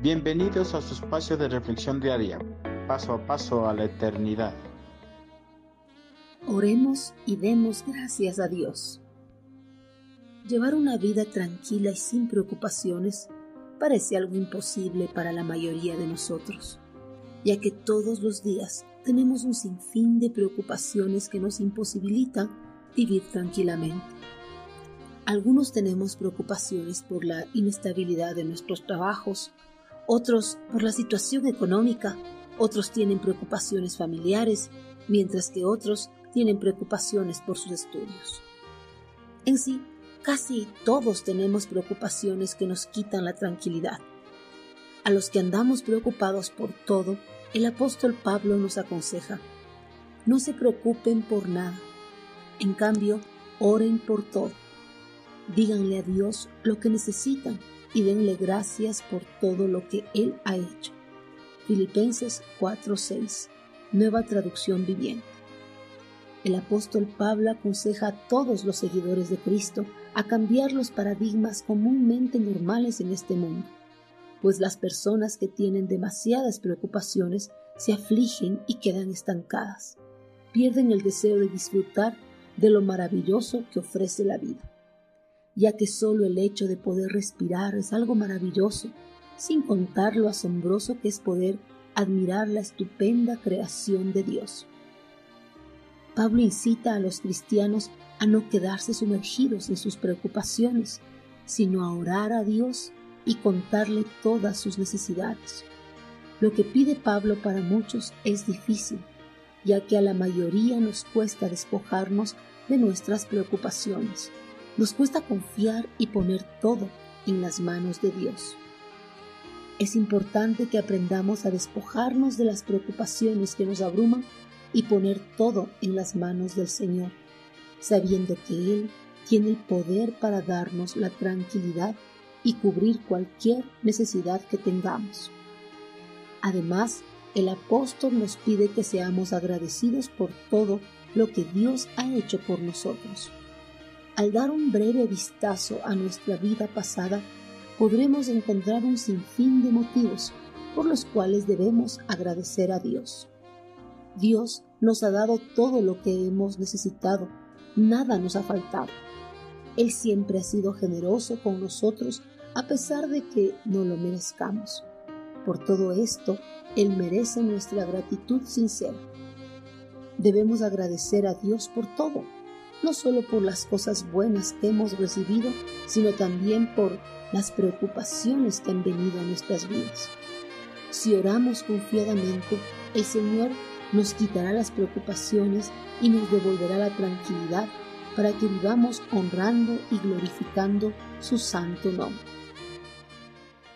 Bienvenidos a su espacio de reflexión diaria, paso a paso a la eternidad. Oremos y demos gracias a Dios. Llevar una vida tranquila y sin preocupaciones parece algo imposible para la mayoría de nosotros, ya que todos los días tenemos un sinfín de preocupaciones que nos imposibilitan vivir tranquilamente. Algunos tenemos preocupaciones por la inestabilidad de nuestros trabajos, otros por la situación económica, otros tienen preocupaciones familiares, mientras que otros tienen preocupaciones por sus estudios. En sí, casi todos tenemos preocupaciones que nos quitan la tranquilidad. A los que andamos preocupados por todo, el apóstol Pablo nos aconseja, no se preocupen por nada, en cambio, oren por todo. Díganle a Dios lo que necesitan y denle gracias por todo lo que Él ha hecho. Filipenses 4:6, nueva traducción viviente. El apóstol Pablo aconseja a todos los seguidores de Cristo a cambiar los paradigmas comúnmente normales en este mundo, pues las personas que tienen demasiadas preocupaciones se afligen y quedan estancadas, pierden el deseo de disfrutar de lo maravilloso que ofrece la vida ya que solo el hecho de poder respirar es algo maravilloso, sin contar lo asombroso que es poder admirar la estupenda creación de Dios. Pablo incita a los cristianos a no quedarse sumergidos en sus preocupaciones, sino a orar a Dios y contarle todas sus necesidades. Lo que pide Pablo para muchos es difícil, ya que a la mayoría nos cuesta despojarnos de nuestras preocupaciones nos cuesta confiar y poner todo en las manos de Dios. Es importante que aprendamos a despojarnos de las preocupaciones que nos abruman y poner todo en las manos del Señor, sabiendo que Él tiene el poder para darnos la tranquilidad y cubrir cualquier necesidad que tengamos. Además, el apóstol nos pide que seamos agradecidos por todo lo que Dios ha hecho por nosotros. Al dar un breve vistazo a nuestra vida pasada, podremos encontrar un sinfín de motivos por los cuales debemos agradecer a Dios. Dios nos ha dado todo lo que hemos necesitado, nada nos ha faltado. Él siempre ha sido generoso con nosotros a pesar de que no lo merezcamos. Por todo esto, Él merece nuestra gratitud sincera. Debemos agradecer a Dios por todo no solo por las cosas buenas que hemos recibido, sino también por las preocupaciones que han venido a nuestras vidas. Si oramos confiadamente, el Señor nos quitará las preocupaciones y nos devolverá la tranquilidad para que vivamos honrando y glorificando su santo nombre.